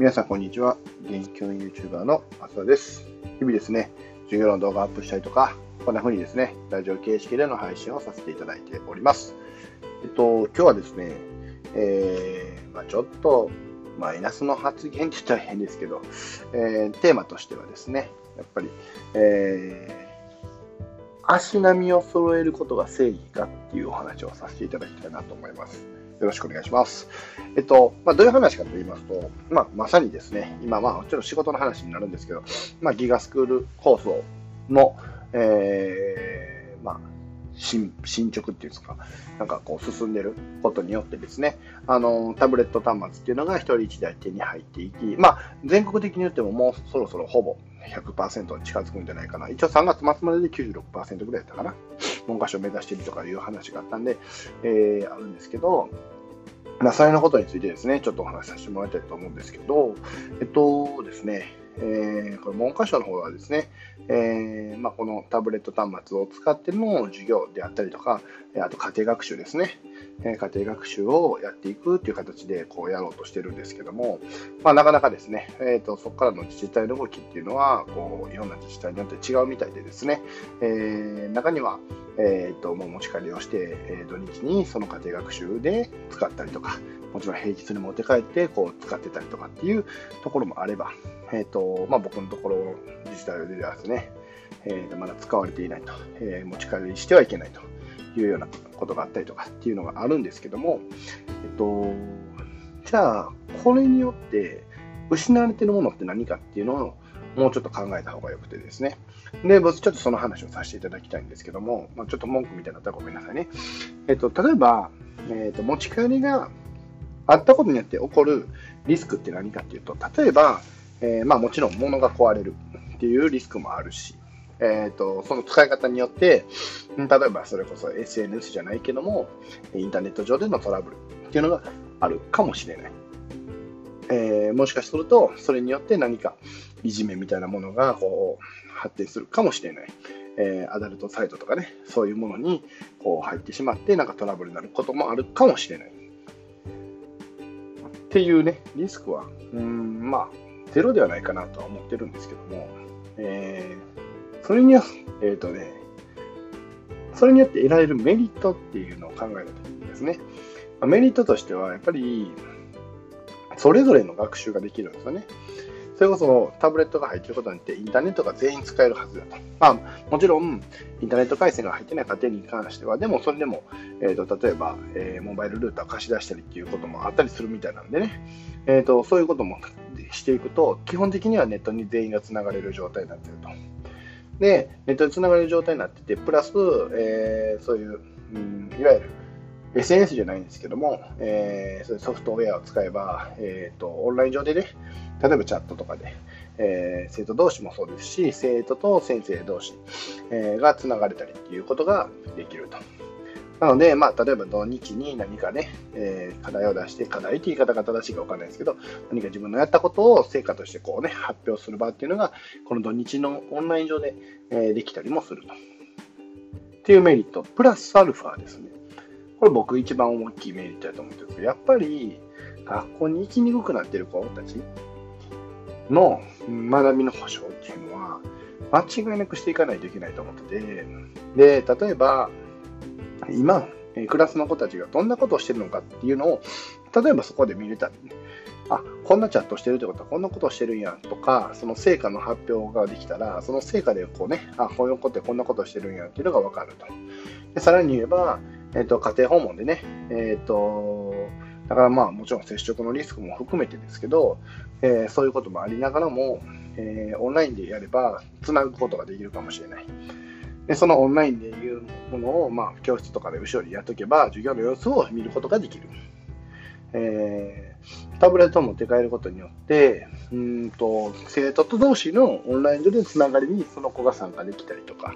皆さん、こんにちは。現教 YouTuber の松田です。日々ですね、授業の動画アップしたりとか、こんな風にですね、ラジオ形式での配信をさせていただいております。えっと、今日はですね、えー、まあ、ちょっとマイナスの発言って言ったら変ですけど、えー、テーマとしてはですね、やっぱり、えー、足並みを揃えることが正義かっていうお話をさせていただきたいなと思います。よろしくお願いします。えっと、まあ、どういう話かと言いますと、まあ、まさにですね、今、まあ、ちょっと仕事の話になるんですけど、まあ、ギガスクール構想の、えー、まあ、進進捗っていうんですか、なんかこう進んでることによってですね、あのタブレット端末っていうのが1人1台手に入っていき、まあ、全国的に言ってももうそろそろほぼ100%に近づくんじゃないかな。一応3月末までで96%ぐらいだったかな。文科省を目指しているとかいう話があったんで、えー、あるんですけど、まあ、それのことについてですね、ちょっとお話しさせてもらいたいと思うんですけど、えっとですね、えー、これ文科省の方はですね、えーまあ、このタブレット端末を使っての授業であったりとか、あと家庭学習ですね、え家庭学習をやっていくっていう形でこうやろうとしてるんですけども、まあ、なかなかですね、えーと、そこからの自治体の動きっていうのはこういろんな自治体によって違うみたいでですね、えー、中には、えーと、もう持ち帰りをして、えー、土日にその家庭学習で使ったりとかもちろん平日に持って帰ってこう使ってたりとかっていうところもあれば、えーとまあ、僕のところ自治体ではですね、えー、まだ使われていないと、えー、持ち帰りしてはいけないと。いうようなことがあったりとかっていうのがあるんですけども、えっと、じゃあ、これによって失われてるものって何かっていうのをもうちょっと考えた方がよくてですね。で、僕ちょっとその話をさせていただきたいんですけども、まあ、ちょっと文句みたいになったらごめんなさいね。えっと、例えば、えっと、持ち帰りがあったことによって起こるリスクって何かっていうと、例えば、えー、まあもちろん物が壊れるっていうリスクもあるし、えーと、その使い方によって、例えばそれこそ SNS じゃないけども、インターネット上でのトラブルっていうのがあるかもしれない。えー、もしかすると、それによって何かいじめみたいなものがこう発展するかもしれない。えー、アダルトサイトとかね、そういうものにこう入ってしまって、なんかトラブルになることもあるかもしれない。っていうね、リスクは、うん、まあ、ゼロではないかなとは思ってるんですけども、えーそれには、えっ、ー、とね、それによって得られるメリットっていうのを考えたときにですね、メリットとしては、やっぱり、それぞれの学習ができるんですよね。それこそタブレットが入っていることによってインターネットが全員使えるはずだと。まあ、もちろん、インターネット回線が入ってない家庭に関しては、でもそれでも、えーと、例えば、えー、モバイルルーターを貸し出したりっていうこともあったりするみたいなんでね、えーと、そういうこともしていくと、基本的にはネットに全員がつながれる状態になっていると。で、ネットでつながる状態になってて、プラス、えー、そういう、うん、いわゆる SNS じゃないんですけども、えー、そういうソフトウェアを使えば、えーと、オンライン上でね、例えばチャットとかで、えー、生徒同士もそうですし、生徒と先生同士、えー、がつながれたりっていうことができると。なので、まあ、例えば土日に何かね、えー、課題を出して、課題って言い方が正しいか分かんないですけど、何か自分のやったことを成果としてこうね、発表する場っていうのが、この土日のオンライン上で、えー、できたりもすると。っていうメリット、プラスアルファですね。これ僕一番大きいメリットだと思ってるんですけど、やっぱり学校に行きにくくなってる子たちの学びの保障っていうのは、間違いなくしていかないといけないと思ってて、で、例えば、今、えクラスの子たちがどんなことをしてるのかっていうのを、例えばそこで見れたり、ね、あ、こんなチャットしてるってことはこんなことをしてるんやとか、その成果の発表ができたら、その成果でこうね、あ、こういう子ってこんなことをしてるんやっていうのがわかると。でさらに言えば、えっ、ー、と、家庭訪問でね、えっ、ー、と、だからまあもちろん接触のリスクも含めてですけど、えー、そういうこともありながらも、えオンラインでやればつなぐことができるかもしれない。でそのオンラインでものを、まあ、教室とかで後ろにやっとけば、授業の様子を見ることができる。えー、タブレットを持って帰ることによって、うんと生徒と同士のオンライン上でのつながりにその子が参加できたりとか、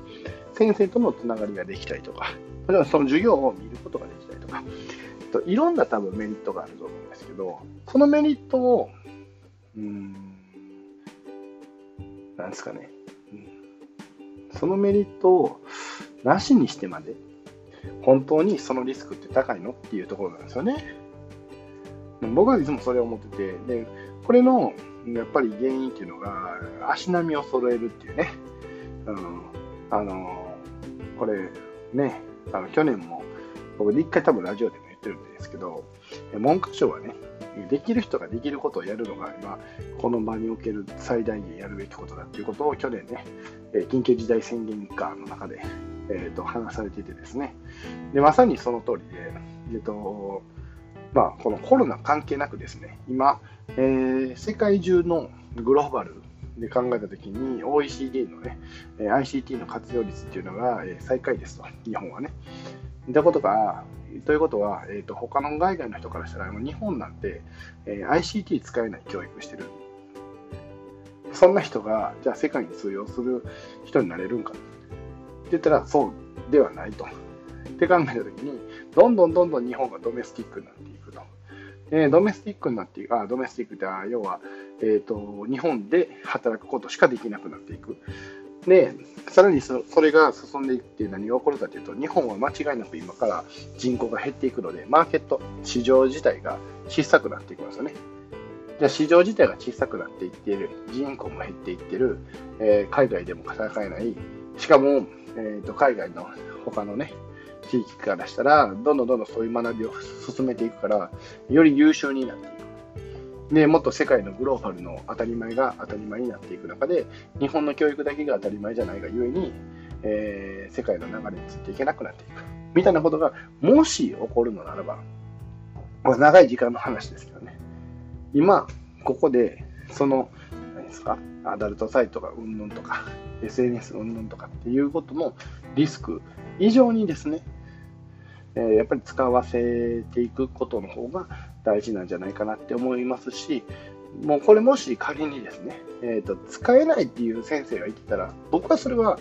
先生とのつながりができたりとか、その授業を見ることができたりとか、といろんな多分メリットがあると思うんですけど、そのメリットを、うん、なんですかね、そのメリットをなしにしてまで、本当にそのリスクって高いのっていうところなんですよね。僕はいつもそれを思ってて、で、これのやっぱり原因っていうのが足並みを揃えるっていうね、うん、あのこれねあの去年も僕で一回多分ラジオでも言ってるんですけど文科省はねできる人ができることをやるのが今この場における最大限やるべきことだっていうことを去年ね緊急事態宣言下の中で、えー、と話されていてですねでまさにその通りで、えーとまあ、このコロナ関係なくですね今、えー、世界中のグローバルで考えたときに OECD のね ICT の活用率っていうのが最下位ですと日本はね。だことがということは、えーと、他の海外の人からしたら、日本なんて、えー、ICT 使えない教育してる。そんな人が、じゃあ世界に通用する人になれるんかっ言ったら、そうではないと。って考えたときに、どんどんどんどん日本がドメスティックになっていくと。えー、ドメスティックになっていく、あ、ドメスティックって、要は、え、ー、と、日本で働くことしかできなくなっていく。で、さらにそそれが進んでいって何が起こるかというと、日本は間違いなく今から人口が減っていくので、マーケット、市場自体が小さくなっていきますよね。じゃあ市場自体が小さくなっていっている、人口も減っていってる、えー、海外でも戦えない、しかも、えーと、海外の他のね、地域からしたら、どんどんどんどんそういう学びを進めていくから、より優秀になっていく。でもっと世界のグローバルの当たり前が当たり前になっていく中で日本の教育だけが当たり前じゃないがゆえに、えー、世界の流れについていけなくなっていく。みたいなことがもし起こるのならば、まあ、長い時間の話ですけどね。今ここでその何ですか？アダルトサイトがうんぬんとか SNS うんぬんとかっていうこともリスク以上にですねえやっぱり使わせていくことの方が大事なんじゃないかなって思いますし、もうこれもし仮にですね、えーと、使えないっていう先生がいてたら、僕はそれは、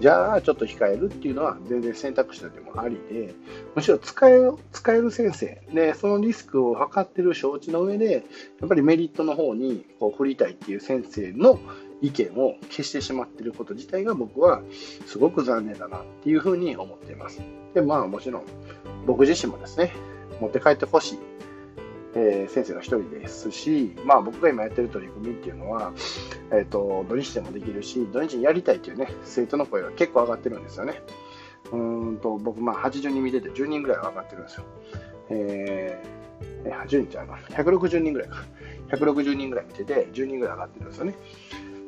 じゃあちょっと控えるっていうのは全然選択肢としてもありで、むしろ使え使える先生で、そのリスクを測ってる承知の上で、やっぱりメリットの方にこう振りたいっていう先生の意見を消してしまってること自体が僕はすごく残念だなっていうふうに思っています。で、まあもちろん僕自身もですね、持って帰ってほしいえー、先生の一人ですし、まあ、僕が今やってる取り組みっていうのは、えーと、土日でもできるし、土日にやりたいっていうね、生徒の声が結構上がってるんですよね。うんと僕、まあ、80人見てて10人ぐらい上がってるんですよ。えー、80人じゃない160人ぐらいか。160人ぐらい見てて、10人ぐらい上がってるんですよね。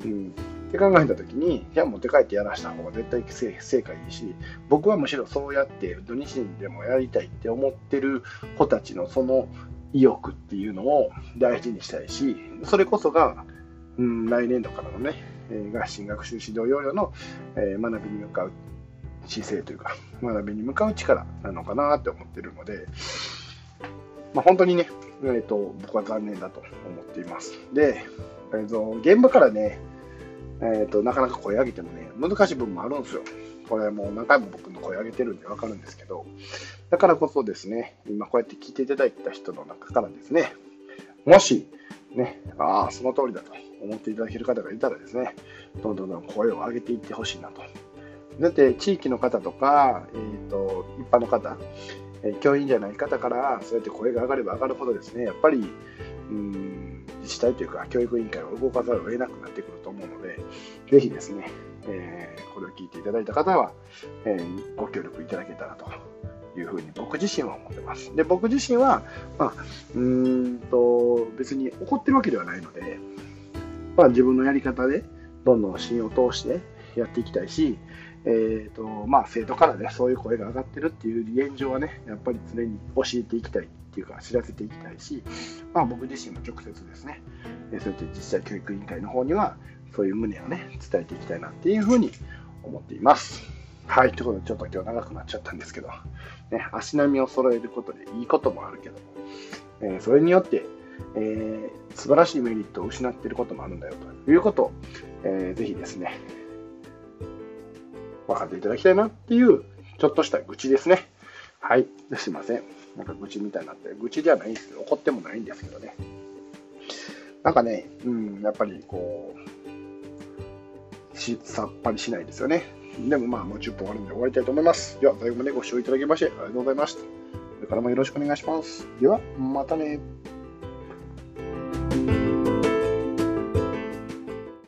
うん、って考えたときに、じゃあ持って帰ってやらした方が絶対成果いいし、僕はむしろそうやって土日にでもやりたいって思ってる子たちのその意欲っていうのを大事にしたいし、それこそが、うん、来年度からのね、えー、合心学習指導要領の、え、学びに向かう姿勢というか、学びに向かう力なのかなって思ってるので、まあ、本当にね、えーと、僕は残念だと思っています。で、えー、現場からね、えーと、なかなか声上げてもね、難しい部分もあるんですよ。これもう何回も僕の声上げてるんでわかるんですけど、だからこそですね、今こうやって聞いていただいた人の中からですね、もし、ね、ああ、その通りだと思っていただける方がいたらですね、どんどんどん声を上げていってほしいなと。だって地域の方とか、えーと、一般の方、え、教員じゃない方からそうやって声が上がれば上がるほどですね、やっぱりうん自治体というか教育委員会を動かざるを得なくなってくると思うので、ぜひですね、えー、これを聞いていただいた方は、えー、ご協力いただけたらというふうに僕自身は思ってます。で、僕自身は、まあ、うんと、別に怒ってるわけではないので、まあ、自分のやり方でどんどん芯を通してやっていきたいし、えーとまあ、生徒からね、そういう声が上がってるっていう現状はね、やっぱり常に教えていきたいっていうか、知らせていきたいし、まあ、僕自身も直接ですね、そうやって実際教育委員会の方には、そういう旨をね、伝えていきたいなっていうふうに思っています。はい、ということで、ちょっと今日長くなっちゃったんですけど、ね、足並みを揃えることでいいこともあるけど、えー、それによって、えー、素晴らしいメリットを失っていることもあるんだよということを、えー、ぜひですね、分かっていただきたいなっていう、ちょっとした愚痴ですね。はい、すいません。なんか愚痴みたいになって、愚痴ではないんですけど、怒ってもないんですけどね。なんかね、うん、やっぱりこう、しさっぱりしないですよね。でもまあもう10分終わるんで終わりたいと思います。では最後までご視聴いただきましてありがとうございました。これからもよろしくお願いします。では、またね。